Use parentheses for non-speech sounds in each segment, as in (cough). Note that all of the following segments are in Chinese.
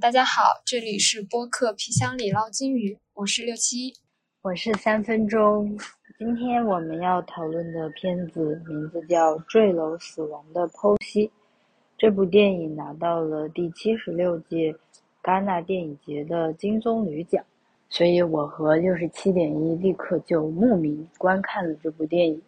大家好，这里是播客皮箱里捞金鱼，我是六七，我是三分钟。今天我们要讨论的片子名字叫《坠楼死亡的剖析》。这部电影拿到了第七十六届戛纳电影节的金棕榈奖，所以我和六十七点一立刻就慕名观看了这部电影。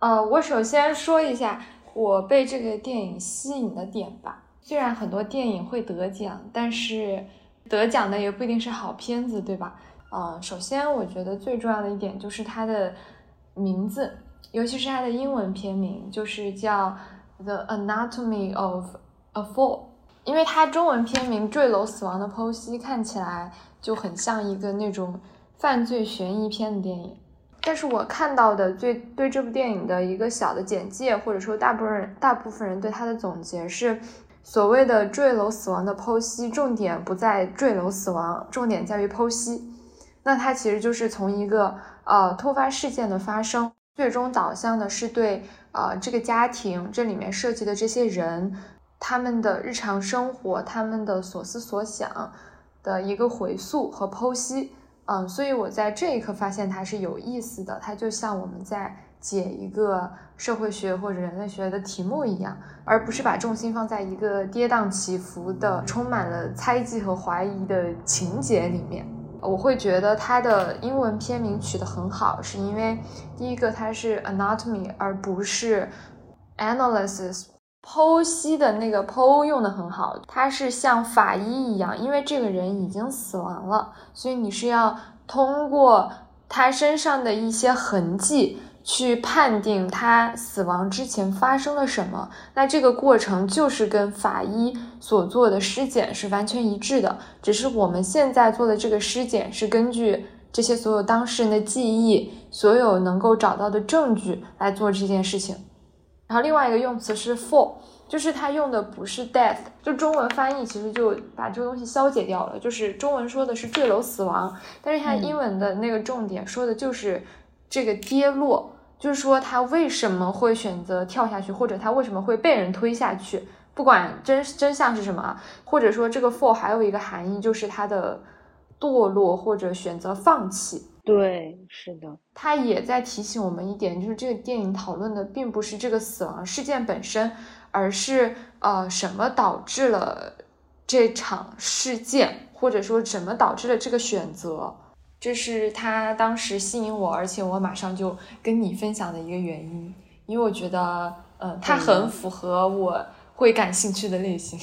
呃，我首先说一下我被这个电影吸引的点吧。虽然很多电影会得奖，但是得奖的也不一定是好片子，对吧？呃，首先我觉得最重要的一点就是它的名字，尤其是它的英文片名，就是叫。The Anatomy of a Fall，因为它中文片名《坠楼死亡的剖析》看起来就很像一个那种犯罪悬疑片的电影。但是我看到的最对这部电影的一个小的简介，或者说大部分人大部分人对它的总结是，所谓的坠楼死亡的剖析，重点不在坠楼死亡，重点在于剖析。那它其实就是从一个呃突发事件的发生，最终导向的是对。呃，这个家庭这里面涉及的这些人，他们的日常生活，他们的所思所想的一个回溯和剖析。嗯，所以我在这一刻发现它是有意思的，它就像我们在解一个社会学或者人类学的题目一样，而不是把重心放在一个跌宕起伏的、充满了猜忌和怀疑的情节里面。我会觉得它的英文片名取得很好，是因为第一个它是 anatomy 而不是 analysis，剖析的那个剖用的很好，它是像法医一样，因为这个人已经死亡了，所以你是要通过他身上的一些痕迹。去判定他死亡之前发生了什么，那这个过程就是跟法医所做的尸检是完全一致的，只是我们现在做的这个尸检是根据这些所有当事人的记忆、所有能够找到的证据来做这件事情。然后另外一个用词是 fall，就是他用的不是 death，就中文翻译其实就把这个东西消解掉了，就是中文说的是坠楼死亡，但是它英文的那个重点说的就是这个跌落。就是说，他为什么会选择跳下去，或者他为什么会被人推下去？不管真真相是什么，或者说这个 fall 还有一个含义，就是他的堕落或者选择放弃。对，是的，他也在提醒我们一点，就是这个电影讨论的并不是这个死亡事件本身，而是呃什么导致了这场事件，或者说什么导致了这个选择。这是他当时吸引我，而且我马上就跟你分享的一个原因，因为我觉得，呃，他很符合我会感兴趣的类型，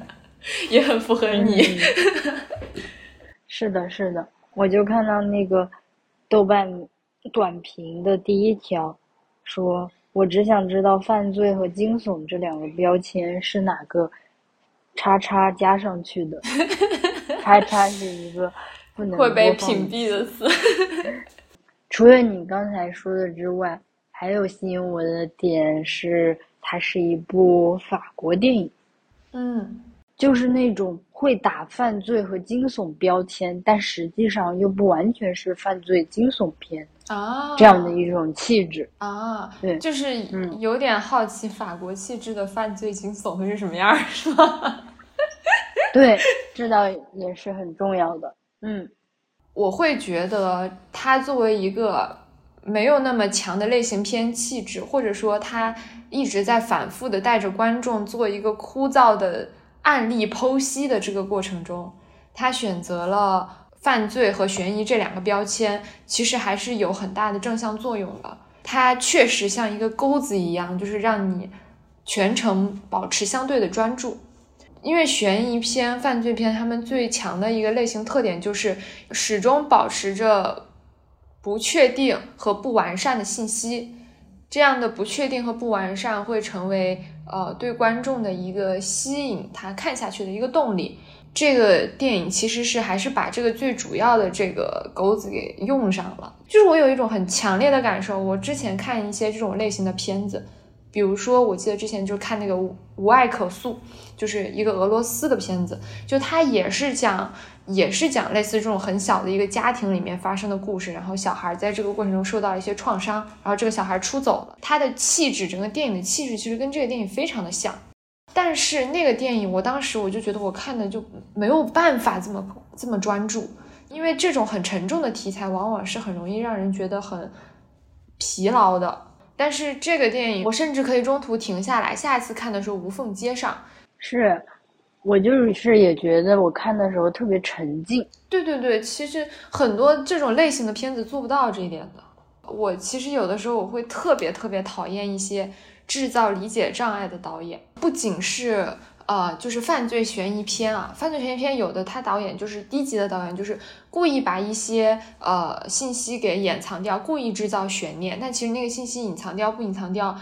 (laughs) 也很符合你。是的，是的，我就看到那个豆瓣短评的第一条，说我只想知道犯罪和惊悚这两个标签是哪个叉叉加上去的，(laughs) 叉叉是一个。会被屏蔽的词。(laughs) 除了你刚才说的之外，还有吸引我的点是，它是一部法国电影。嗯，就是那种会打犯罪和惊悚标签，但实际上又不完全是犯罪惊悚片啊，这样的一种气质啊。对，就是有点好奇法国气质的犯罪惊悚会是什么样，是吗？(laughs) 对，这倒也是很重要的。嗯，我会觉得它作为一个没有那么强的类型片气质，或者说它一直在反复的带着观众做一个枯燥的案例剖析的这个过程中，他选择了犯罪和悬疑这两个标签，其实还是有很大的正向作用的。它确实像一个钩子一样，就是让你全程保持相对的专注。因为悬疑片、犯罪片，他们最强的一个类型特点就是始终保持着不确定和不完善的信息。这样的不确定和不完善会成为呃对观众的一个吸引他看下去的一个动力。这个电影其实是还是把这个最主要的这个钩子给用上了。就是我有一种很强烈的感受，我之前看一些这种类型的片子。比如说，我记得之前就看那个《无爱可诉》，就是一个俄罗斯的片子，就它也是讲，也是讲类似这种很小的一个家庭里面发生的故事，然后小孩在这个过程中受到一些创伤，然后这个小孩出走了，他的气质，整个电影的气质其实跟这个电影非常的像。但是那个电影，我当时我就觉得我看的就没有办法这么这么专注，因为这种很沉重的题材往往是很容易让人觉得很疲劳的。但是这个电影，我甚至可以中途停下来，下一次看的时候无缝接上。是，我就是也觉得我看的时候特别沉浸。对对对，其实很多这种类型的片子做不到这一点的。我其实有的时候我会特别特别讨厌一些制造理解障碍的导演，不仅是呃，就是犯罪悬疑片啊，犯罪悬疑片有的他导演就是低级的导演，就是故意把一些呃信息给掩藏掉，故意制造悬念，但其实那个信息隐藏掉不隐藏掉，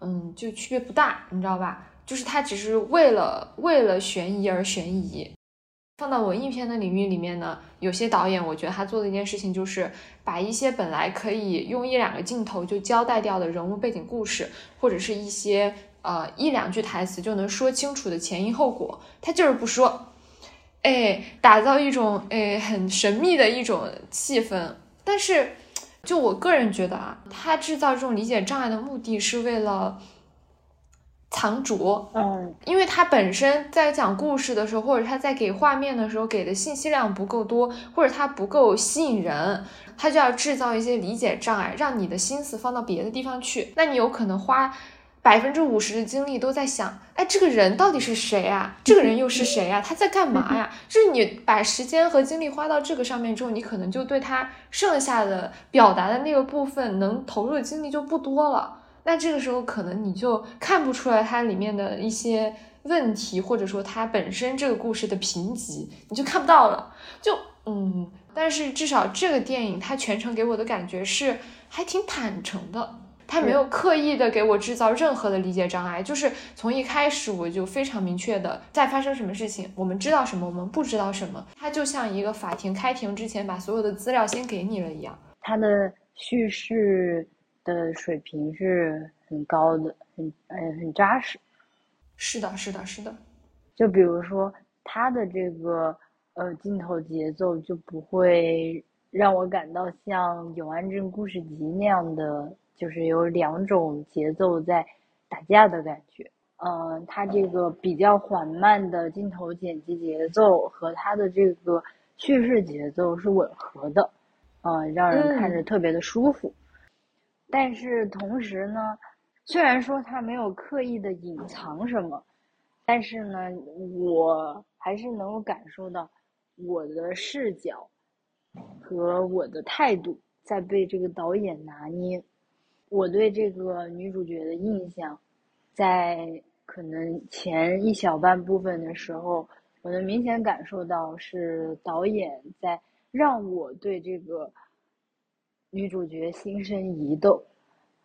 嗯，就区别不大，你知道吧？就是他只是为了为了悬疑而悬疑。放到文艺片的领域里面呢，有些导演，我觉得他做的一件事情就是把一些本来可以用一两个镜头就交代掉的人物背景故事，或者是一些呃一两句台词就能说清楚的前因后果，他就是不说，哎，打造一种哎很神秘的一种气氛。但是，就我个人觉得啊，他制造这种理解障碍的目的是为了。藏拙，嗯，因为他本身在讲故事的时候，或者他在给画面的时候给的信息量不够多，或者他不够吸引人，他就要制造一些理解障碍，让你的心思放到别的地方去。那你有可能花百分之五十的精力都在想，哎，这个人到底是谁啊？这个人又是谁呀？(laughs) 他在干嘛呀？就是你把时间和精力花到这个上面之后，你可能就对他剩下的表达的那个部分能投入的精力就不多了。那这个时候可能你就看不出来它里面的一些问题，或者说它本身这个故事的贫瘠，你就看不到了。就嗯，但是至少这个电影它全程给我的感觉是还挺坦诚的，它没有刻意的给我制造任何的理解障碍，就是从一开始我就非常明确的在发生什么事情，我们知道什么，我们不知道什么，他就像一个法庭开庭之前把所有的资料先给你了一样，他的叙事。的水平是很高的，很嗯很扎实。是的，是的，是的。就比如说他的这个呃镜头节奏就不会让我感到像《永安镇故事集》那样的，就是有两种节奏在打架的感觉。嗯，它这个比较缓慢的镜头剪辑节奏和它的这个叙事节奏是吻合的，嗯，让人看着特别的舒服。但是同时呢，虽然说它没有刻意的隐藏什么，但是呢，我还是能够感受到我的视角和我的态度在被这个导演拿捏。我对这个女主角的印象，在可能前一小半部分的时候，我能明显感受到是导演在让我对这个。女主角心生疑窦，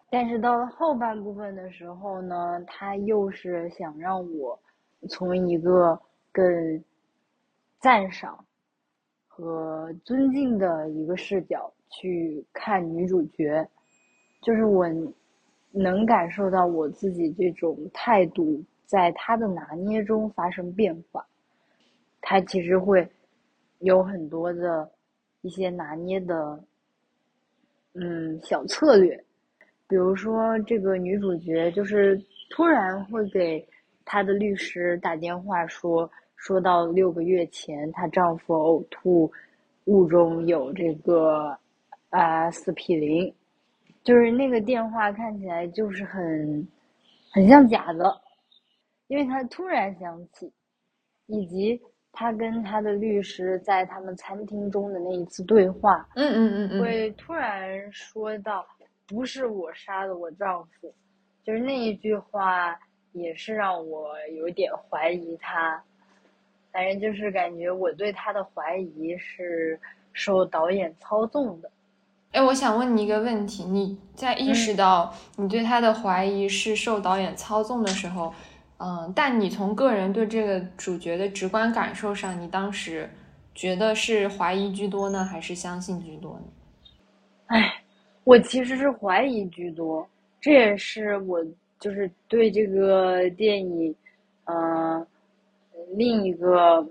但是到了后半部分的时候呢，他又是想让我从一个更赞赏和尊敬的一个视角去看女主角，就是我能感受到我自己这种态度在他的拿捏中发生变化，他其实会有很多的一些拿捏的。嗯，小策略，比如说这个女主角就是突然会给她的律师打电话说，说到六个月前她丈夫呕吐物中有这个阿司匹林，就是那个电话看起来就是很很像假的，因为他突然想起，以及。他跟他的律师在他们餐厅中的那一次对话，嗯嗯嗯嗯，会突然说到“不是我杀的我丈夫”，就是那一句话也是让我有点怀疑他。反正就是感觉我对他的怀疑是受导演操纵的。哎，我想问你一个问题：你在意识到你对他的怀疑是受导演操纵的时候？嗯，但你从个人对这个主角的直观感受上，你当时觉得是怀疑居多呢，还是相信居多呢？哎，我其实是怀疑居多，这也是我就是对这个电影，嗯，另一个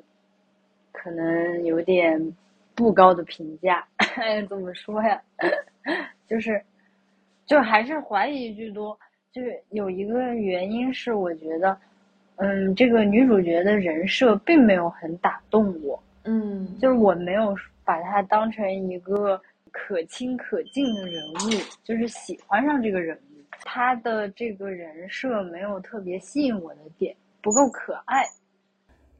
可能有点不高的评价。(laughs) 怎么说呀？(laughs) 就是，就还是怀疑居多。就是有一个原因是，我觉得，嗯，这个女主角的人设并没有很打动我，嗯，就是我没有把她当成一个可亲可敬的人物，就是喜欢上这个人物。她的这个人设没有特别吸引我的点，不够可爱。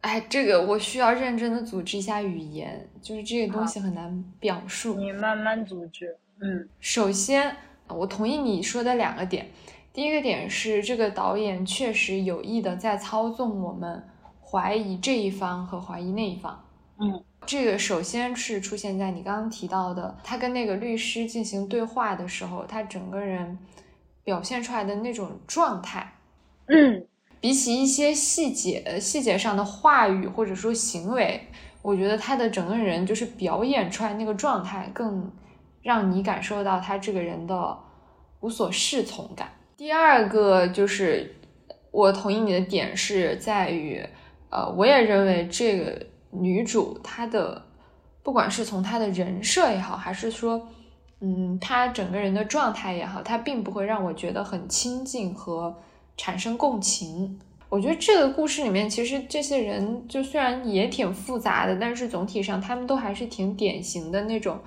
哎，这个我需要认真的组织一下语言，就是这个东西很难表述。你慢慢组织。嗯，首先，我同意你说的两个点。第一个点是，这个导演确实有意的在操纵我们怀疑这一方和怀疑那一方。嗯，这个首先是出现在你刚刚提到的，他跟那个律师进行对话的时候，他整个人表现出来的那种状态。嗯。比起一些细节、细节上的话语或者说行为，我觉得他的整个人就是表演出来那个状态，更让你感受到他这个人的无所适从感。第二个就是我同意你的点是在于，呃，我也认为这个女主她的，不管是从她的人设也好，还是说，嗯，她整个人的状态也好，她并不会让我觉得很亲近和。产生共情，我觉得这个故事里面其实这些人就虽然也挺复杂的，但是总体上他们都还是挺典型的那种，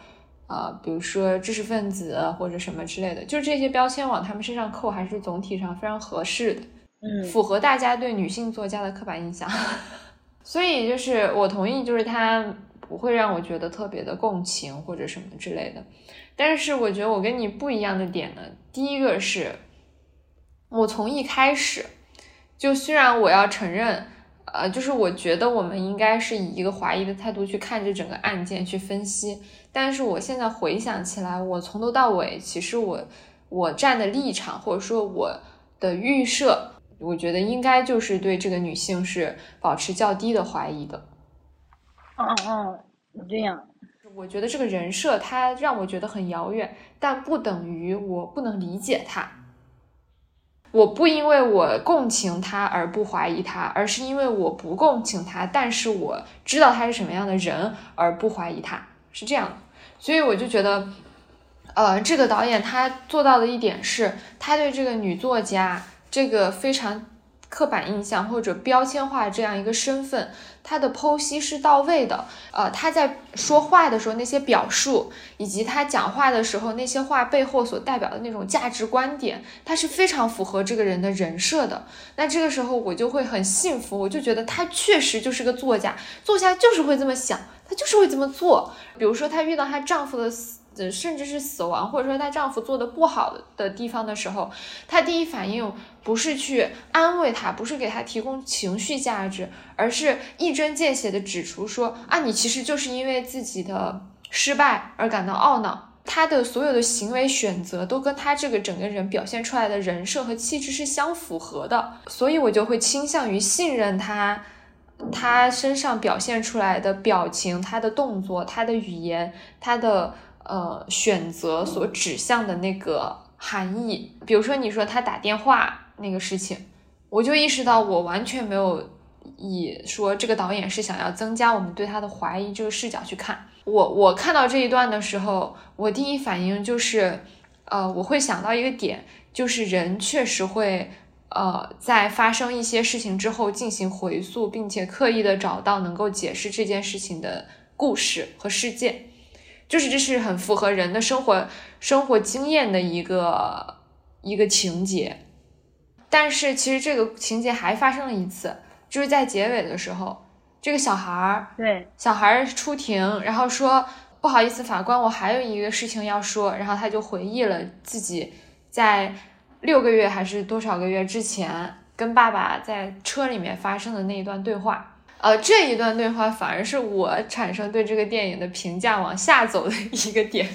呃，比如说知识分子或者什么之类的，就这些标签往他们身上扣，还是总体上非常合适的，嗯，符合大家对女性作家的刻板印象。(laughs) 所以就是我同意，就是他不会让我觉得特别的共情或者什么之类的。但是我觉得我跟你不一样的点呢，第一个是。我从一开始就，虽然我要承认，呃，就是我觉得我们应该是以一个怀疑的态度去看这整个案件去分析，但是我现在回想起来，我从头到尾，其实我我站的立场或者说我的预设，我觉得应该就是对这个女性是保持较低的怀疑的。嗯嗯，这样，我觉得这个人设它让我觉得很遥远，但不等于我不能理解它。我不因为我共情他而不怀疑他，而是因为我不共情他，但是我知道他是什么样的人而不怀疑他，是这样。所以我就觉得，呃，这个导演他做到的一点是，他对这个女作家这个非常刻板印象或者标签化这样一个身份。他的剖析是到位的，呃，他在说话的时候那些表述，以及他讲话的时候那些话背后所代表的那种价值观点，他是非常符合这个人的人设的。那这个时候我就会很幸福，我就觉得他确实就是个作家，作家就是会这么想，他就是会这么做。比如说她遇到她丈夫的死。甚至是死亡，或者说她丈夫做的不好的地方的时候，她第一反应不是去安慰他，不是给他提供情绪价值，而是一针见血的指出说啊，你其实就是因为自己的失败而感到懊恼。她的所有的行为选择都跟她这个整个人表现出来的人设和气质是相符合的，所以我就会倾向于信任她，她身上表现出来的表情、她的动作、她的语言、她的。呃，选择所指向的那个含义，比如说你说他打电话那个事情，我就意识到我完全没有以说这个导演是想要增加我们对他的怀疑这个视角去看。我我看到这一段的时候，我第一反应就是，呃，我会想到一个点，就是人确实会呃在发生一些事情之后进行回溯，并且刻意的找到能够解释这件事情的故事和事件。就是这是很符合人的生活生活经验的一个一个情节，但是其实这个情节还发生了一次，就是在结尾的时候，这个小孩儿对。小孩儿出庭，然后说不好意思，法官，我还有一个事情要说，然后他就回忆了自己在六个月还是多少个月之前跟爸爸在车里面发生的那一段对话。呃，这一段对话反而是我产生对这个电影的评价往下走的一个点，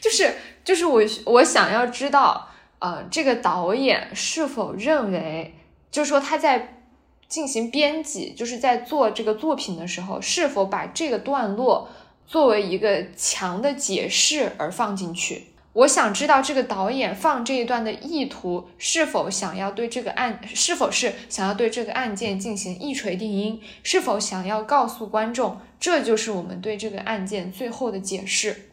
就是就是我我想要知道，呃，这个导演是否认为，就是说他在进行编辑，就是在做这个作品的时候，是否把这个段落作为一个强的解释而放进去。我想知道这个导演放这一段的意图是否想要对这个案，是否是想要对这个案件进行一锤定音，是否想要告诉观众，这就是我们对这个案件最后的解释。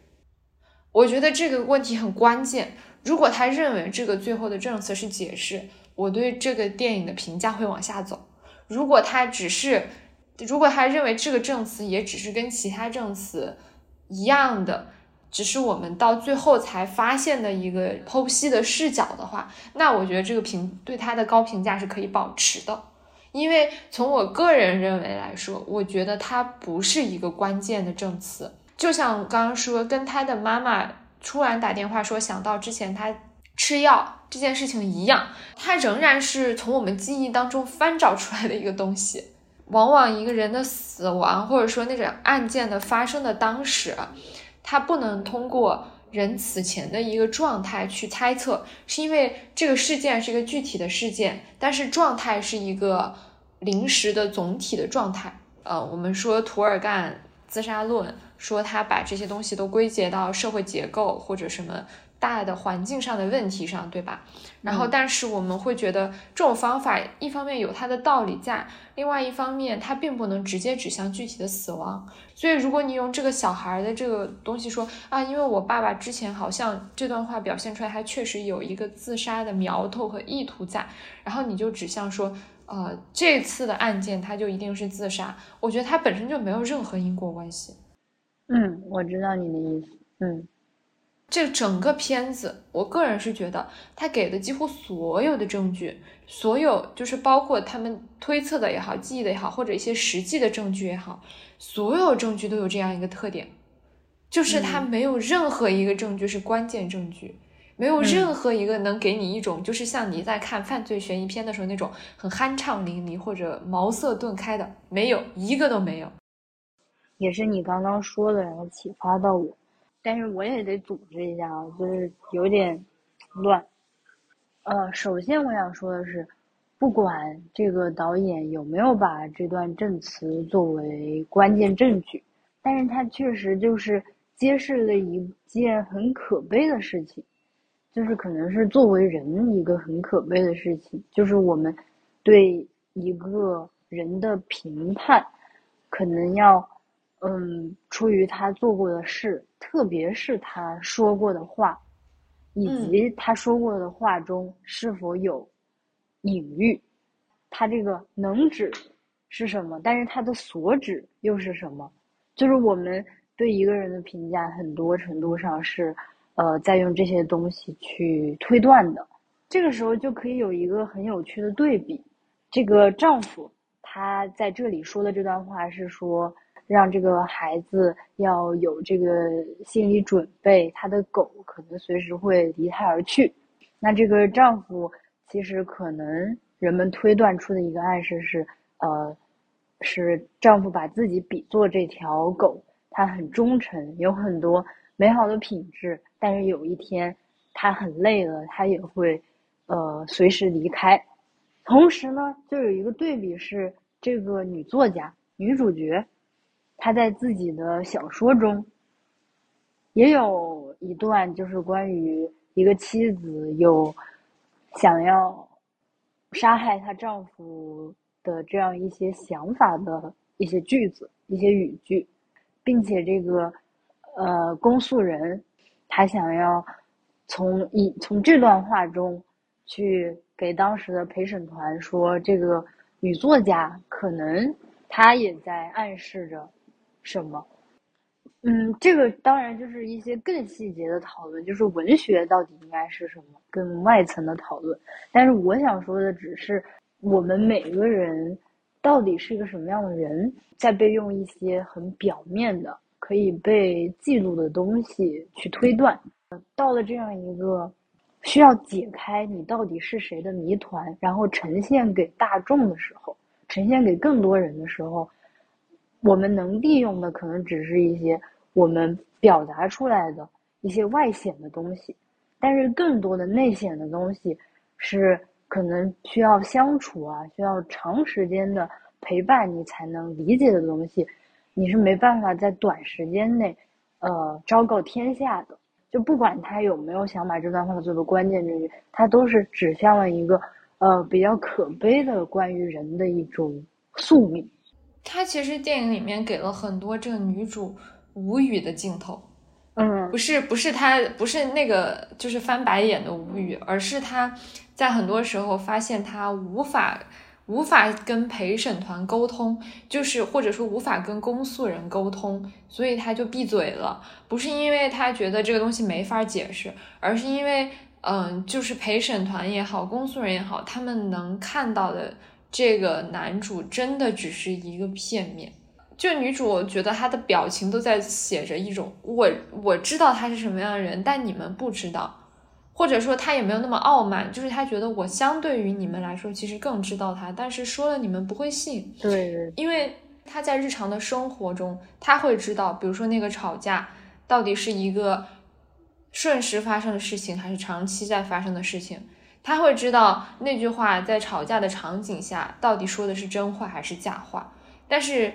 我觉得这个问题很关键。如果他认为这个最后的证词是解释，我对这个电影的评价会往下走；如果他只是，如果他认为这个证词也只是跟其他证词一样的，只是我们到最后才发现的一个剖析的视角的话，那我觉得这个评对他的高评价是可以保持的。因为从我个人认为来说，我觉得它不是一个关键的证词。就像刚刚说，跟他的妈妈突然打电话说想到之前他吃药这件事情一样，它仍然是从我们记忆当中翻找出来的一个东西。往往一个人的死亡，或者说那种案件的发生的当时，他不能通过人此前的一个状态去猜测，是因为这个事件是一个具体的事件，但是状态是一个临时的总体的状态。呃，我们说涂尔干自杀论。说他把这些东西都归结到社会结构或者什么大的环境上的问题上，对吧？然后，但是我们会觉得这种方法一方面有它的道理在，另外一方面它并不能直接指向具体的死亡。所以，如果你用这个小孩的这个东西说啊，因为我爸爸之前好像这段话表现出来，他确实有一个自杀的苗头和意图在，然后你就指向说，呃，这次的案件他就一定是自杀，我觉得它本身就没有任何因果关系。嗯，我知道你的意思。嗯，这整个片子，我个人是觉得他给的几乎所有的证据，所有就是包括他们推测的也好，记忆的也好，或者一些实际的证据也好，所有证据都有这样一个特点，就是他没有任何一个证据是关键证据，没有任何一个能给你一种就是像你在看犯罪悬疑片的时候那种很酣畅淋漓或者茅塞顿开的，没有一个都没有。也是你刚刚说的，然后启发到我，但是我也得组织一下啊，就是有点乱。呃，首先我想说的是，不管这个导演有没有把这段证词作为关键证据，但是他确实就是揭示了一件很可悲的事情，就是可能是作为人一个很可悲的事情，就是我们对一个人的评判，可能要。嗯，出于他做过的事，特别是他说过的话，以及他说过的话中是否有隐喻，他这个能指是什么？但是他的所指又是什么？就是我们对一个人的评价，很多程度上是呃在用这些东西去推断的。这个时候就可以有一个很有趣的对比：这个丈夫他在这里说的这段话是说。让这个孩子要有这个心理准备，他的狗可能随时会离他而去。那这个丈夫其实可能人们推断出的一个暗示是，呃，是丈夫把自己比作这条狗，他很忠诚，有很多美好的品质，但是有一天他很累了，他也会呃随时离开。同时呢，就有一个对比是这个女作家、女主角。他在自己的小说中，也有一段就是关于一个妻子有想要杀害她丈夫的这样一些想法的一些句子、一些语句，并且这个呃公诉人他想要从一从这段话中去给当时的陪审团说，这个女作家可能她也在暗示着。什么？嗯，这个当然就是一些更细节的讨论，就是文学到底应该是什么，更外层的讨论。但是我想说的只是，我们每个人到底是一个什么样的人，在被用一些很表面的、可以被记录的东西去推断。到了这样一个需要解开你到底是谁的谜团，然后呈现给大众的时候，呈现给更多人的时候。我们能利用的可能只是一些我们表达出来的一些外显的东西，但是更多的内显的东西是可能需要相处啊，需要长时间的陪伴你才能理解的东西，你是没办法在短时间内呃昭告天下的。就不管他有没有想把这段话作为关键证据，他都是指向了一个呃比较可悲的关于人的一种宿命。他其实电影里面给了很多这个女主无语的镜头，嗯，不是不是他不是那个就是翻白眼的无语，而是他在很多时候发现他无法无法跟陪审团沟通，就是或者说无法跟公诉人沟通，所以他就闭嘴了。不是因为他觉得这个东西没法解释，而是因为，嗯，就是陪审团也好，公诉人也好，他们能看到的这个男主真的只是一个片面。就女主，我觉得她的表情都在写着一种我我知道他是什么样的人，但你们不知道，或者说他也没有那么傲慢，就是他觉得我相对于你们来说其实更知道他，但是说了你们不会信。对，因为他在日常的生活中，他会知道，比如说那个吵架到底是一个瞬时发生的事情，还是长期在发生的事情，他会知道那句话在吵架的场景下到底说的是真话还是假话，但是。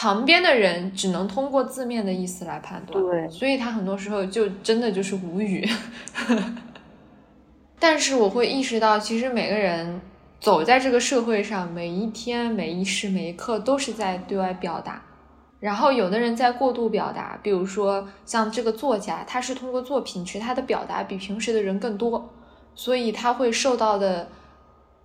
旁边的人只能通过字面的意思来判断，对，所以他很多时候就真的就是无语。(laughs) 但是我会意识到，其实每个人走在这个社会上，每一天、每一时、每一刻都是在对外表达。然后有的人在过度表达，比如说像这个作家，他是通过作品，其实他的表达比平时的人更多，所以他会受到的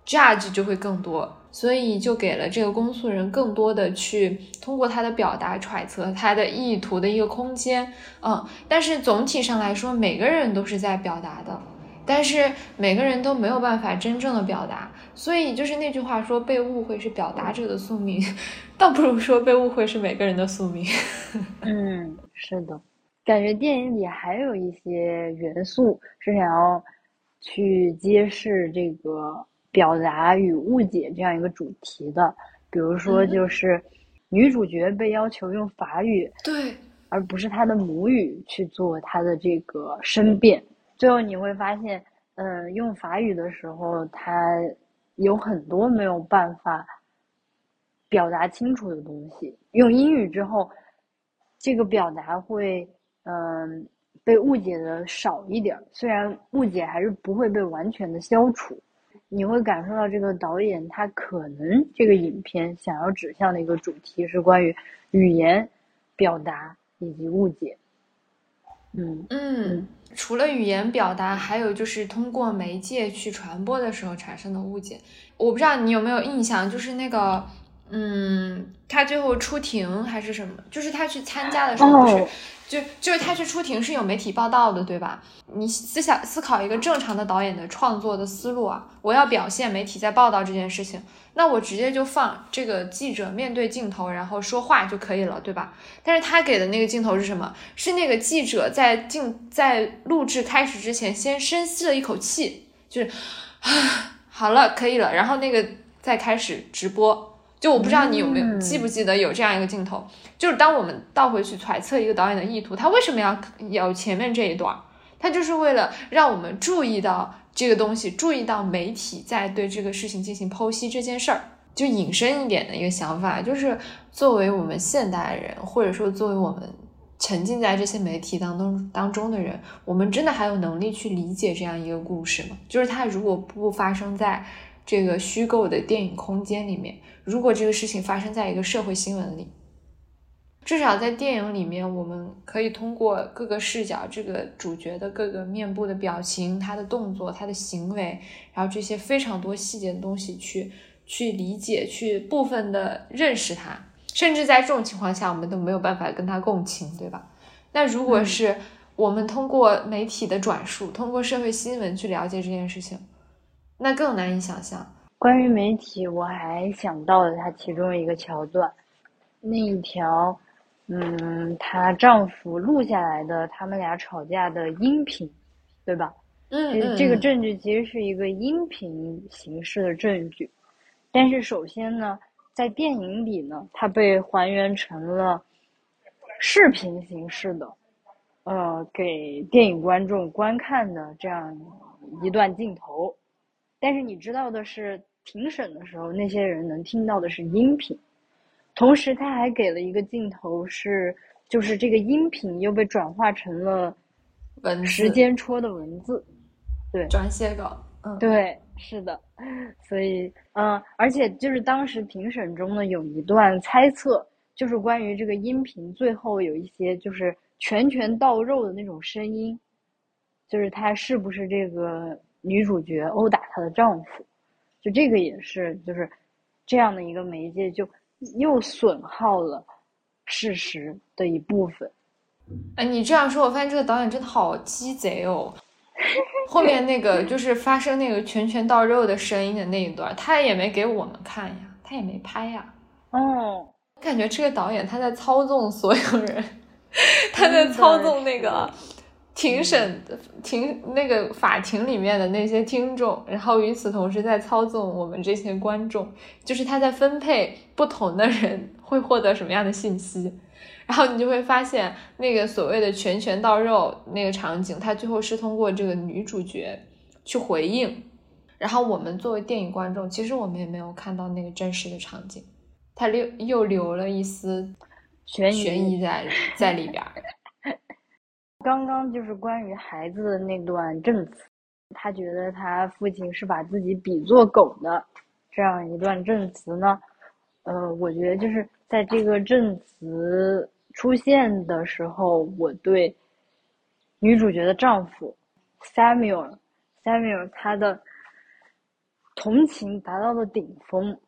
judge 就会更多。所以就给了这个公诉人更多的去通过他的表达揣测他的意图的一个空间，嗯，但是总体上来说，每个人都是在表达的，但是每个人都没有办法真正的表达，所以就是那句话说被误会是表达者的宿命，(laughs) 倒不如说被误会是每个人的宿命。(laughs) 嗯，是的，感觉电影里还有一些元素是想要去揭示这个。表达与误解这样一个主题的，比如说就是女主角被要求用法语，对，而不是她的母语去做她的这个申辩。最后你会发现，嗯，用法语的时候，她有很多没有办法表达清楚的东西。用英语之后，这个表达会，嗯，被误解的少一点。虽然误解还是不会被完全的消除。你会感受到这个导演他可能这个影片想要指向的一个主题是关于语言表达以及误解。嗯嗯，除了语言表达，还有就是通过媒介去传播的时候产生的误解。我不知道你有没有印象，就是那个，嗯，他最后出庭还是什么，就是他去参加的时候不是。就就是他去出庭是有媒体报道的，对吧？你思想思考一个正常的导演的创作的思路啊，我要表现媒体在报道这件事情，那我直接就放这个记者面对镜头，然后说话就可以了，对吧？但是他给的那个镜头是什么？是那个记者在镜在录制开始之前先深吸了一口气，就是啊，(sighs) 好了，可以了，然后那个再开始直播。就我不知道你有没有记不记得有这样一个镜头，就是当我们倒回去揣测一个导演的意图，他为什么要有前面这一段？他就是为了让我们注意到这个东西，注意到媒体在对这个事情进行剖析这件事儿。就引申一点的一个想法，就是作为我们现代人，或者说作为我们沉浸在这些媒体当中当中的人，我们真的还有能力去理解这样一个故事吗？就是它如果不发生在这个虚构的电影空间里面。如果这个事情发生在一个社会新闻里，至少在电影里面，我们可以通过各个视角，这个主角的各个面部的表情、他的动作、他的行为，然后这些非常多细节的东西去去理解、去部分的认识他，甚至在这种情况下，我们都没有办法跟他共情，对吧？那如果是我们通过媒体的转述，通过社会新闻去了解这件事情，那更难以想象。关于媒体，我还想到了她其中一个桥段，那一条，嗯，她丈夫录下来的他们俩吵架的音频，对吧？嗯嗯。这个证据其实是一个音频形式的证据，但是首先呢，在电影里呢，它被还原成了视频形式的，呃，给电影观众观看的这样一段镜头，但是你知道的是。庭审的时候，那些人能听到的是音频，同时他还给了一个镜头，是就是这个音频又被转化成了文时间戳的文字，对，转写稿，嗯，对，是的，所以，嗯，而且就是当时庭审中呢，有一段猜测，就是关于这个音频最后有一些就是拳拳到肉的那种声音，就是他是不是这个女主角殴打她的丈夫。就这个也是，就是这样的一个媒介，就又损耗了事实的一部分。哎，你这样说，我发现这个导演真的好鸡贼哦。后面那个就是发生那个拳拳到肉的声音的那一段，他也没给我们看呀，他也没拍呀。哦，感觉这个导演他在操纵所有人，他在操纵那个庭审庭那个法庭里面的那些听众，然后与此同时在操纵我们这些观众，就是他在分配不同的人会获得什么样的信息。然后你就会发现，那个所谓的拳拳到肉那个场景，他最后是通过这个女主角去回应。然后我们作为电影观众，其实我们也没有看到那个真实的场景，他留又留了一丝悬疑在在里边。刚刚就是关于孩子的那段证词，他觉得他父亲是把自己比作狗的这样一段证词呢，呃，我觉得就是在这个证词。出现的时候，我对女主角的丈夫 Samuel Samuel 他的同情达到了顶峰。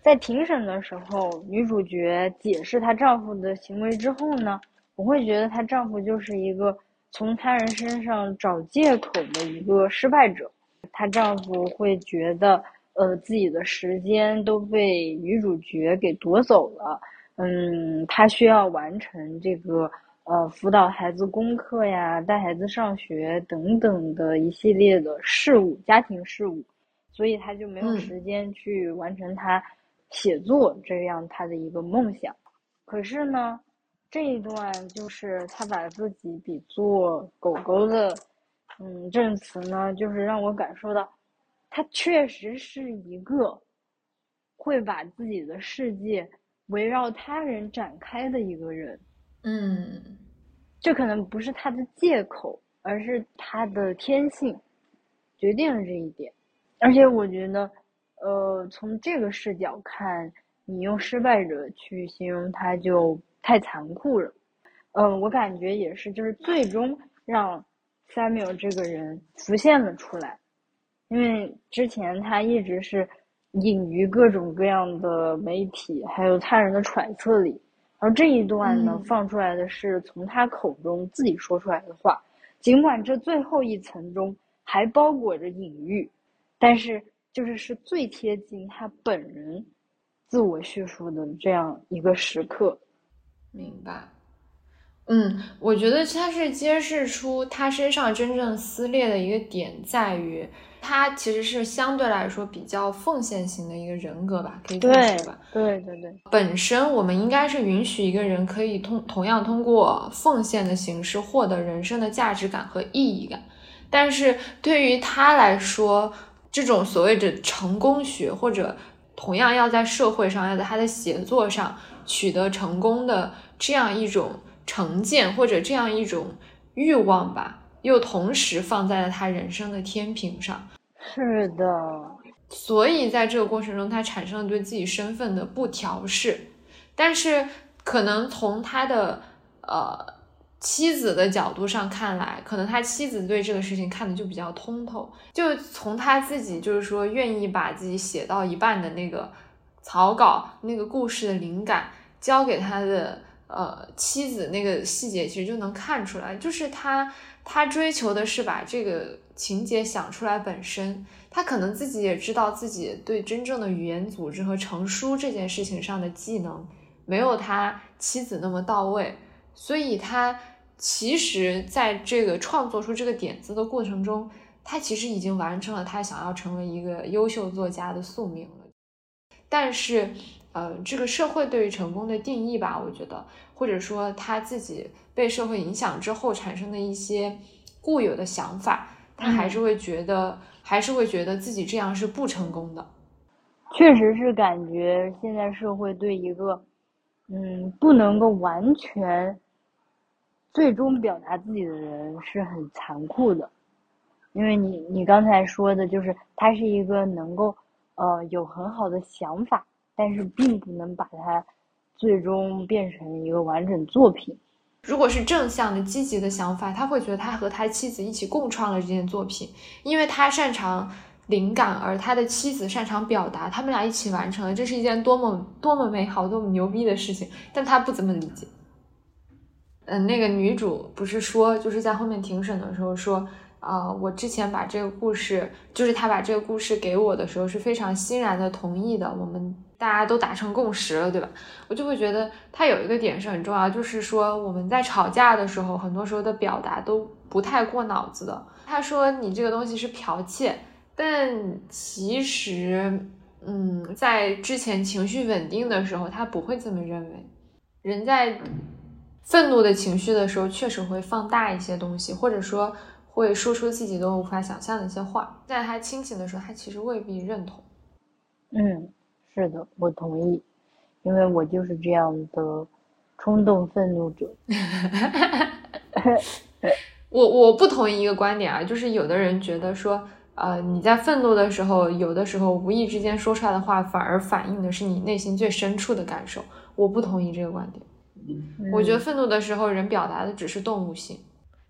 在庭审的时候，女主角解释她丈夫的行为之后呢，我会觉得她丈夫就是一个从他人身上找借口的一个失败者。她丈夫会觉得。呃，自己的时间都被女主角给夺走了。嗯，她需要完成这个呃辅导孩子功课呀、带孩子上学等等的一系列的事务，家庭事务，所以她就没有时间去完成她写作这样她的一个梦想。可是呢，这一段就是他把自己比作狗狗的，嗯，证词呢，就是让我感受到。他确实是一个会把自己的世界围绕他人展开的一个人，嗯，这可能不是他的借口，而是他的天性决定了这一点。而且我觉得，呃，从这个视角看，你用失败者去形容他就太残酷了。嗯，我感觉也是，就是最终让 Samuel 这个人浮现了出来。因为之前他一直是隐于各种各样的媒体还有他人的揣测里，而这一段呢，放出来的是从他口中自己说出来的话。尽管这最后一层中还包裹着隐喻，但是就是是最贴近他本人自我叙述的这样一个时刻。明白。嗯，我觉得他是揭示出他身上真正撕裂的一个点在于。他其实是相对来说比较奉献型的一个人格吧，可以这么说吧。对对对，本身我们应该是允许一个人可以通同样通过奉献的形式获得人生的价值感和意义感，但是对于他来说，这种所谓的成功学或者同样要在社会上要在他的写作上取得成功的这样一种成见或者这样一种欲望吧。又同时放在了他人生的天平上，是的，所以在这个过程中，他产生了对自己身份的不调试。但是，可能从他的呃妻子的角度上看来，可能他妻子对这个事情看的就比较通透。就从他自己就是说愿意把自己写到一半的那个草稿、那个故事的灵感交给他的呃妻子，那个细节其实就能看出来，就是他。他追求的是把这个情节想出来本身，他可能自己也知道自己对真正的语言组织和成书这件事情上的技能没有他妻子那么到位，所以他其实在这个创作出这个点子的过程中，他其实已经完成了他想要成为一个优秀作家的宿命。但是，呃，这个社会对于成功的定义吧，我觉得，或者说他自己。被社会影响之后产生的一些固有的想法，他还是会觉得，还是会觉得自己这样是不成功的。确实是感觉现在社会对一个，嗯，不能够完全最终表达自己的人是很残酷的。因为你你刚才说的就是他是一个能够呃有很好的想法，但是并不能把它最终变成一个完整作品。如果是正向的、积极的想法，他会觉得他和他妻子一起共创了这件作品，因为他擅长灵感，而他的妻子擅长表达，他们俩一起完成了，这是一件多么多么美好、多么牛逼的事情。但他不怎么理解。嗯，那个女主不是说，就是在后面庭审的时候说，啊，我之前把这个故事，就是他把这个故事给我的时候是非常欣然的同意的，我们大家都达成共识了，对吧？我就会觉得他有一个点是很重要，就是说我们在吵架的时候，很多时候的表达都不太过脑子的。他说你这个东西是剽窃，但其实，嗯，在之前情绪稳定的时候，他不会这么认为。人在愤怒的情绪的时候，确实会放大一些东西，或者说会说出自己都无法想象的一些话。在他清醒的时候，他其实未必认同。嗯，是的，我同意，因为我就是这样的冲动愤怒者。(laughs) 我我不同意一个观点啊，就是有的人觉得说，呃，你在愤怒的时候，有的时候无意之间说出来的话，反而反映的是你内心最深处的感受。我不同意这个观点。我觉得愤怒的时候，人表达的只是动物性，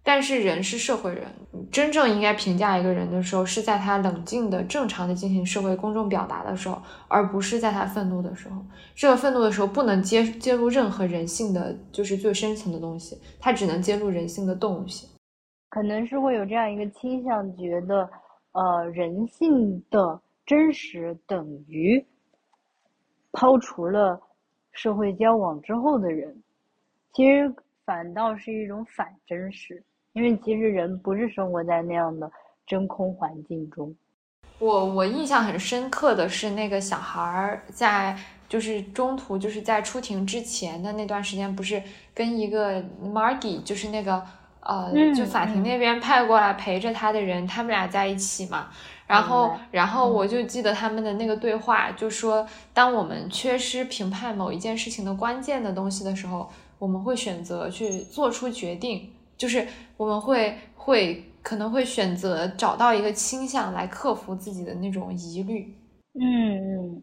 但是人是社会人，真正应该评价一个人的时候，是在他冷静的、正常的进行社会公众表达的时候，而不是在他愤怒的时候。这个愤怒的时候不能揭揭露任何人性的，就是最深层的东西，它只能揭露人性的动物性。可能是会有这样一个倾向，觉得，呃，人性的真实等于抛除了社会交往之后的人。其实反倒是一种反真实，因为其实人不是生活在那样的真空环境中。我我印象很深刻的是那个小孩儿在就是中途就是在出庭之前的那段时间，不是跟一个 Margie 就是那个呃就法庭那边派过来陪着他的人，他们俩在一起嘛。然后然后我就记得他们的那个对话，就说当我们缺失评判某一件事情的关键的东西的时候。我们会选择去做出决定，就是我们会会可能会选择找到一个倾向来克服自己的那种疑虑。嗯嗯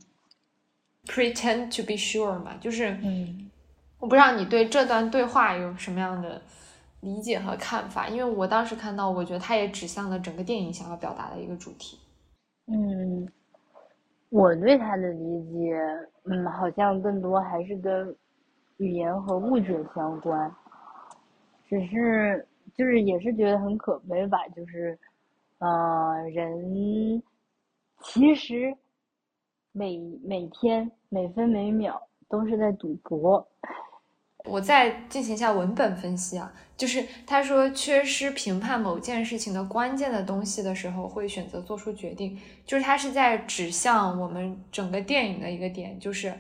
，pretend to be sure 嘛，就是嗯，我不知道你对这段对话有什么样的理解和看法，因为我当时看到，我觉得它也指向了整个电影想要表达的一个主题。嗯，我对他的理解，嗯，好像更多还是跟。语言和物质相关，只是就是也是觉得很可悲吧，就是，呃，人其实每每天每分每秒都是在赌博。我再进行一下文本分析啊，就是他说缺失评判某件事情的关键的东西的时候，会选择做出决定，就是他是在指向我们整个电影的一个点，就是。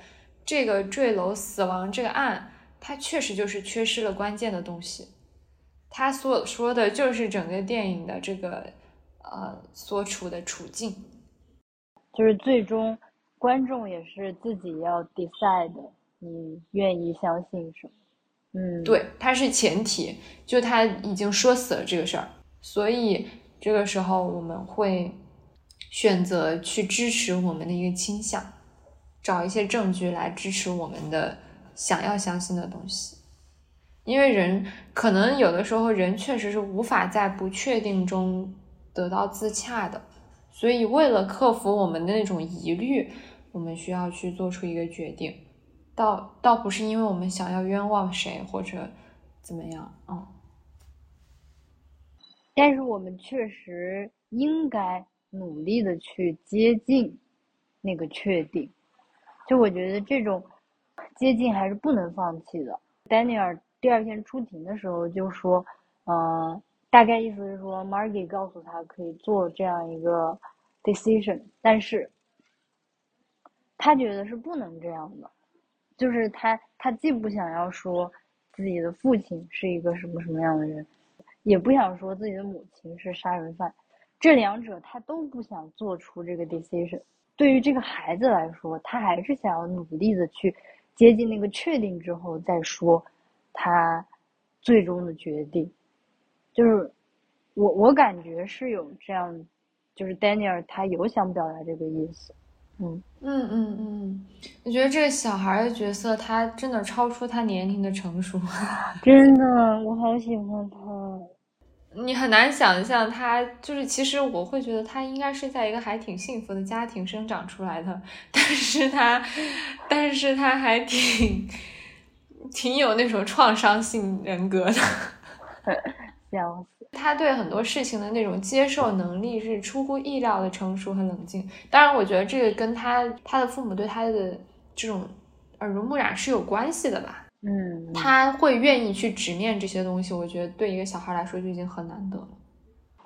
这个坠楼死亡这个案，它确实就是缺失了关键的东西。他所说的就是整个电影的这个呃所处的处境，就是最终观众也是自己要 decide 你愿意相信什么。嗯，对，它是前提，就他已经说死了这个事儿，所以这个时候我们会选择去支持我们的一个倾向。找一些证据来支持我们的想要相信的东西，因为人可能有的时候人确实是无法在不确定中得到自洽的，所以为了克服我们的那种疑虑，我们需要去做出一个决定，倒倒不是因为我们想要冤枉谁或者怎么样啊，但是我们确实应该努力的去接近那个确定。就我觉得这种接近还是不能放弃的。丹尼尔第二天出庭的时候就说：“嗯，大概意思是说，Margie 告诉他可以做这样一个 decision，但是他觉得是不能这样的。就是他他既不想要说自己的父亲是一个什么什么样的人，也不想说自己的母亲是杀人犯，这两者他都不想做出这个 decision。”对于这个孩子来说，他还是想要努力的去接近那个确定之后再说他最终的决定。就是我我感觉是有这样，就是 Daniel 他有想表达这个意思。嗯嗯嗯嗯，我觉得这个小孩的角色他真的超出他年龄的成熟。(laughs) 真的，我好喜欢他。你很难想象他就是，其实我会觉得他应该是在一个还挺幸福的家庭生长出来的，但是他，但是他还挺挺有那种创伤性人格的，(laughs) 笑死。他对很多事情的那种接受能力是出乎意料的成熟和冷静。当然，我觉得这个跟他他的父母对他的这种耳濡目染是有关系的吧。嗯，他会愿意去直面这些东西，我觉得对一个小孩来说就已经很难得了。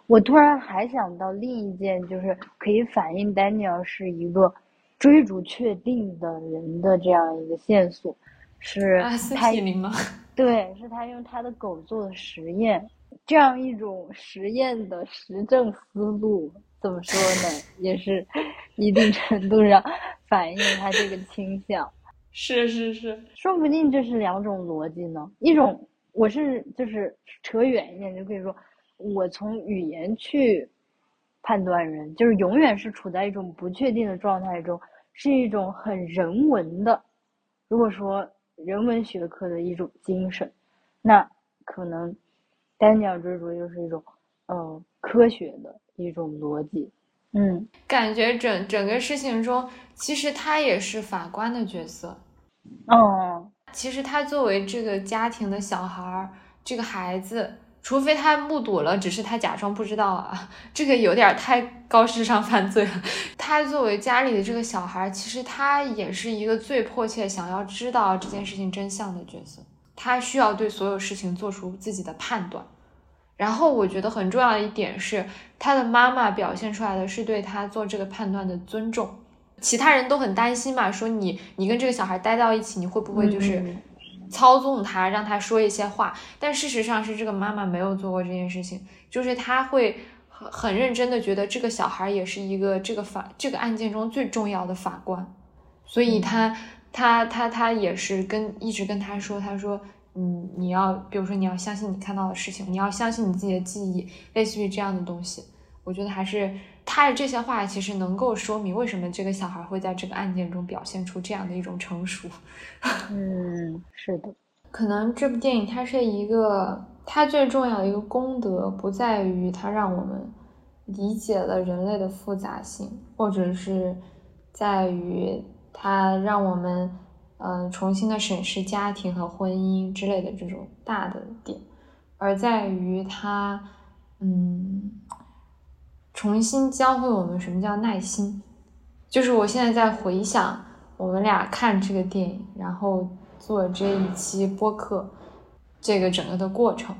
我突然还想到另一件，就是可以反映丹尼尔是一个追逐确定的人的这样一个线索，是他吗？(laughs) 对，是他用他的狗做的实验。这样一种实验的实证思路，怎么说呢？也是 (laughs) 一定程度上反映他这个倾向。是是是，说不定这是两种逻辑呢。一种，我是就是扯远一点，就可以说，我从语言去判断人，就是永远是处在一种不确定的状态中，是一种很人文的。如果说人文学科的一种精神，那可能。单脚追逐就是一种，嗯，科学的一种逻辑，嗯，感觉整整个事情中，其实他也是法官的角色，哦，其实他作为这个家庭的小孩儿，这个孩子，除非他目睹了，只是他假装不知道啊，(laughs) 这个有点太高智商犯罪了。(laughs) 他作为家里的这个小孩，其实他也是一个最迫切想要知道这件事情真相的角色。他需要对所有事情做出自己的判断，然后我觉得很重要的一点是，他的妈妈表现出来的是对他做这个判断的尊重。其他人都很担心嘛，说你你跟这个小孩待到一起，你会不会就是操纵他，让他说一些话？但事实上是这个妈妈没有做过这件事情，就是他会很很认真的觉得这个小孩也是一个这个法这个案件中最重要的法官，所以他。他他他也是跟一直跟他说，他说，嗯，你要比如说你要相信你看到的事情，你要相信你自己的记忆，类似于这样的东西。我觉得还是他的这些话其实能够说明为什么这个小孩会在这个案件中表现出这样的一种成熟。(laughs) 嗯，是的，可能这部电影它是一个，它最重要的一个功德不在于它让我们理解了人类的复杂性，或者是在于。它让我们，嗯，重新的审视家庭和婚姻之类的这种大的点，而在于它，嗯，重新教会我们什么叫耐心。就是我现在在回想我们俩看这个电影，然后做这一期播客，这个整个的过程，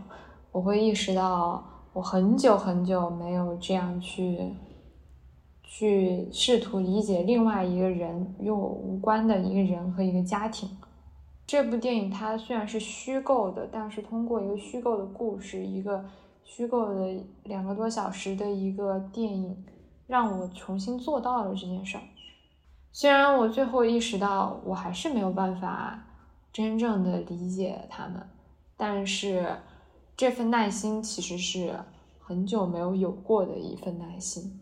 我会意识到我很久很久没有这样去。去试图理解另外一个人与我无关的一个人和一个家庭。这部电影它虽然是虚构的，但是通过一个虚构的故事，一个虚构的两个多小时的一个电影，让我重新做到了这件事儿。虽然我最后意识到我还是没有办法真正的理解他们，但是这份耐心其实是很久没有有过的一份耐心。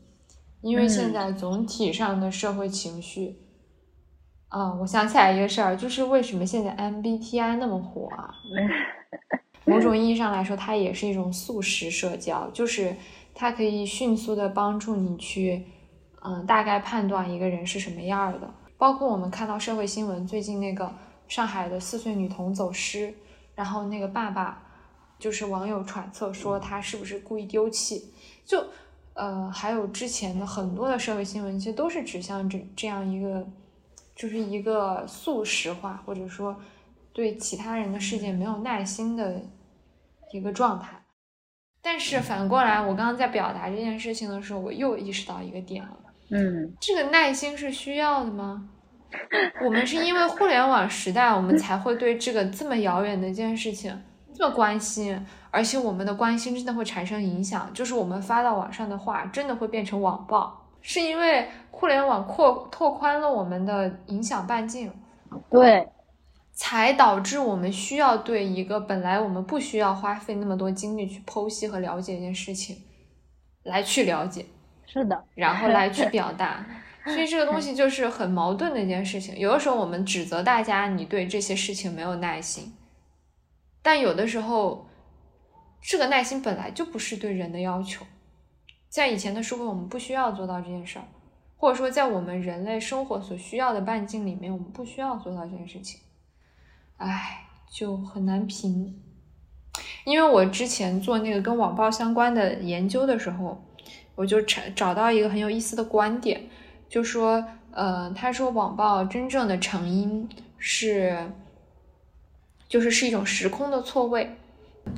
因为现在总体上的社会情绪，啊，我想起来一个事儿，就是为什么现在 MBTI 那么火啊？(laughs) 某种意义上来说，它也是一种速食社交，就是它可以迅速的帮助你去，嗯，大概判断一个人是什么样的。包括我们看到社会新闻，最近那个上海的四岁女童走失，然后那个爸爸，就是网友揣测说他是不是故意丢弃，就。呃，还有之前的很多的社会新闻，其实都是指向这这样一个，就是一个速食化，或者说对其他人的世界没有耐心的一个状态。但是反过来，我刚刚在表达这件事情的时候，我又意识到一个点了，嗯，这个耐心是需要的吗？我们是因为互联网时代，我们才会对这个这么遥远的一件事情这么关心。而且我们的关心真的会产生影响，就是我们发到网上的话，真的会变成网暴，是因为互联网扩拓宽了我们的影响半径，对，才导致我们需要对一个本来我们不需要花费那么多精力去剖析和了解一件事情，来去了解，是的，然后来去表达，(laughs) 所以这个东西就是很矛盾的一件事情。有的时候我们指责大家你对这些事情没有耐心，但有的时候。这个耐心本来就不是对人的要求，在以前的社会，我们不需要做到这件事儿，或者说在我们人类生活所需要的半径里面，我们不需要做到这件事情。哎，就很难评。因为我之前做那个跟网暴相关的研究的时候，我就找找到一个很有意思的观点，就说，呃，他说网暴真正的成因是，就是是一种时空的错位。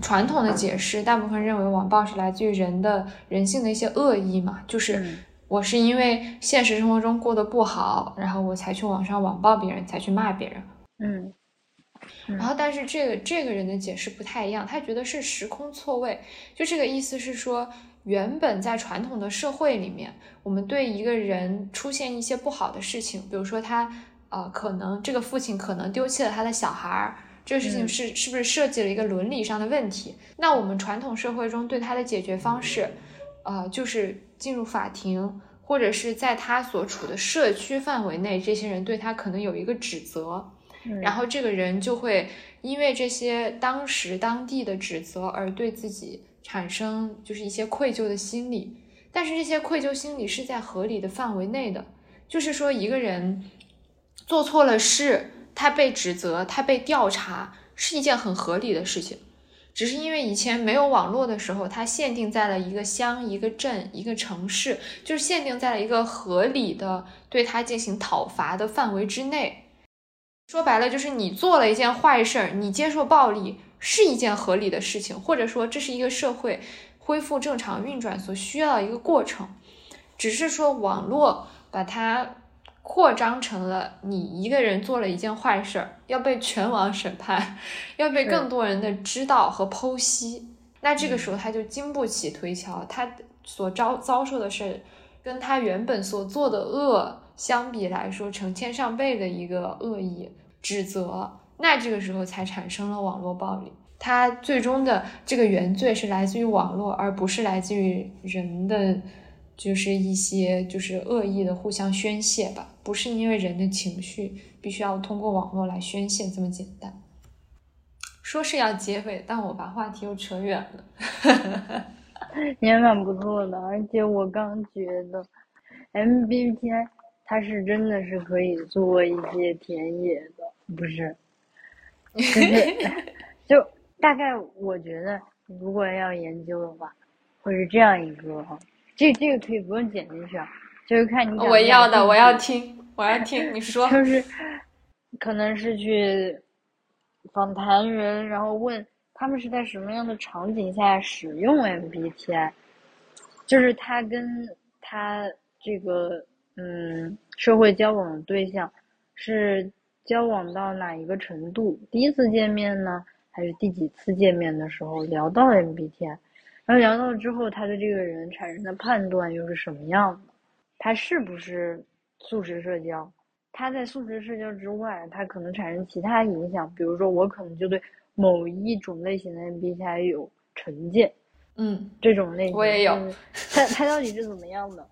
传统的解释，大部分认为网暴是来自于人的人性的一些恶意嘛，就是我是因为现实生活中过得不好，然后我才去网上网暴别人，才去骂别人。嗯。然后，但是这个这个人的解释不太一样，他觉得是时空错位，就这个意思是说，原本在传统的社会里面，我们对一个人出现一些不好的事情，比如说他呃，可能这个父亲可能丢弃了他的小孩儿，这个事情是是不是设计了一个伦理上的问题？那我们传统社会中对他的解决方式，呃，就是进入法庭，或者是在他所处的社区范围内，这些人对他可能有一个指责。然后这个人就会因为这些当时当地的指责而对自己产生就是一些愧疚的心理，但是这些愧疚心理是在合理的范围内的，就是说一个人做错了事，他被指责，他被调查是一件很合理的事情，只是因为以前没有网络的时候，他限定在了一个乡、一个镇、一个城市，就是限定在了一个合理的对他进行讨伐的范围之内。说白了，就是你做了一件坏事儿，你接受暴力是一件合理的事情，或者说这是一个社会恢复正常运转所需要的一个过程。只是说网络把它扩张成了你一个人做了一件坏事儿，要被全网审判，要被更多人的知道和剖析。那这个时候他就经不起推敲，他所遭遭受的是跟他原本所做的恶相比来说成千上倍的一个恶意。指责，那这个时候才产生了网络暴力。它最终的这个原罪是来自于网络，而不是来自于人的，就是一些就是恶意的互相宣泄吧？不是因为人的情绪必须要通过网络来宣泄这么简单。说是要结尾，但我把话题又扯远了。你还蛮不错的，而且我刚觉得 MBTI 它是真的是可以做一些田野的。不是，(laughs) 就是就大概我觉得，如果要研究的话，会是这样一个哈，这这个可以不用剪进去啊，就是看你我要的，我要听，我要听你 (laughs) 说，就是可能是去访谈人，然后问他们是在什么样的场景下使用 MBTI，就是他跟他这个嗯社会交往的对象是。交往到哪一个程度？第一次见面呢，还是第几次见面的时候聊到了 MBTI，然后聊到了之后，他对这个人产生的判断又是什么样的？他是不是素食社交？他在素食社交之外，他可能产生其他影响，比如说我可能就对某一种类型的 MBTI 有成见，嗯，这种类型我也有。他他到底是怎么样的？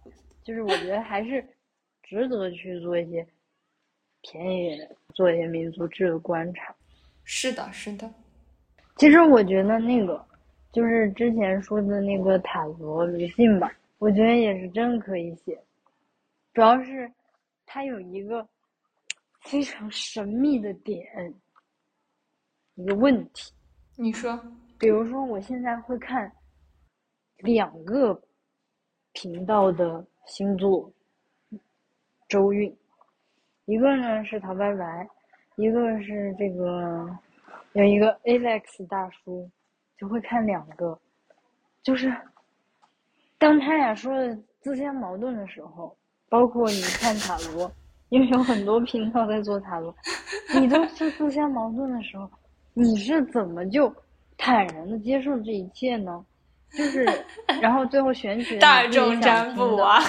就是我觉得还是值得去做一些。田野做一些民族志的观察，是的，是的。其实我觉得那个就是之前说的那个塔罗迷信吧，我觉得也是真可以写。主要是它有一个非常神秘的点，一个问题。你说，比如说我现在会看两个频道的星座周运。一个呢是陶白白，一个是这个有一个 Alex 大叔，就会看两个，就是当他俩说的自相矛盾的时候，包括你看塔罗，因为有很多频道在做塔罗，你都是自相矛盾的时候，你是怎么就坦然的接受这一切呢？就是，然后最后选取大众占卜啊，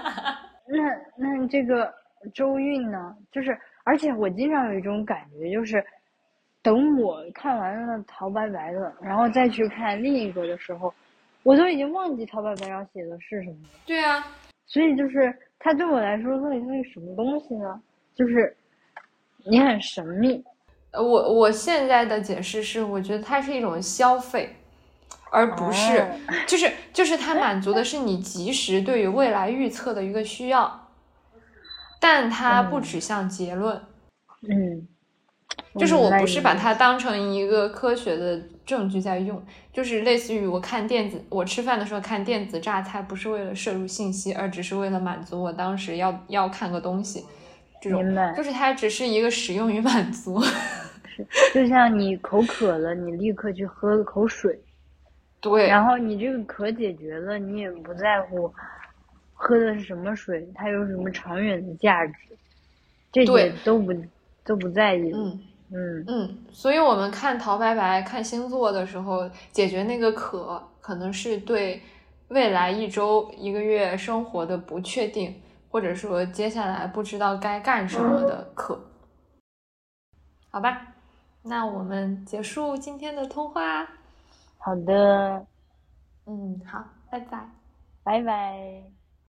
(laughs) 那那这个。周韵呢，就是，而且我经常有一种感觉，就是等我看完了陶白白的，然后再去看另一个的时候，我都已经忘记陶白白要写的是什么了。对啊，所以就是它对我来说到底是个什么东西呢？就是你很神秘。呃，我我现在的解释是，我觉得它是一种消费，而不是，就是就是它满足的是你 (laughs) 及时对于未来预测的一个需要，但它不指向结论。嗯，就是我不是把它当成一个科学的证据在用，就是类似于我看电子，我吃饭的时候看电子榨菜，不是为了摄入信息，而只是为了满足我当时要要看个东西，这种就是它只是一个使用与满足。(laughs) 是，就像你口渴了，你立刻去喝了口水。对，然后你这个渴解决了，你也不在乎喝的是什么水，它有什么长远的价值，这些都不都不在意。嗯嗯嗯，所以我们看陶白白看星座的时候，解决那个渴，可能是对未来一周一个月生活的不确定，或者说接下来不知道该干什么的渴。好吧，那我们结束今天的通话。好的，嗯，好，拜拜，拜拜。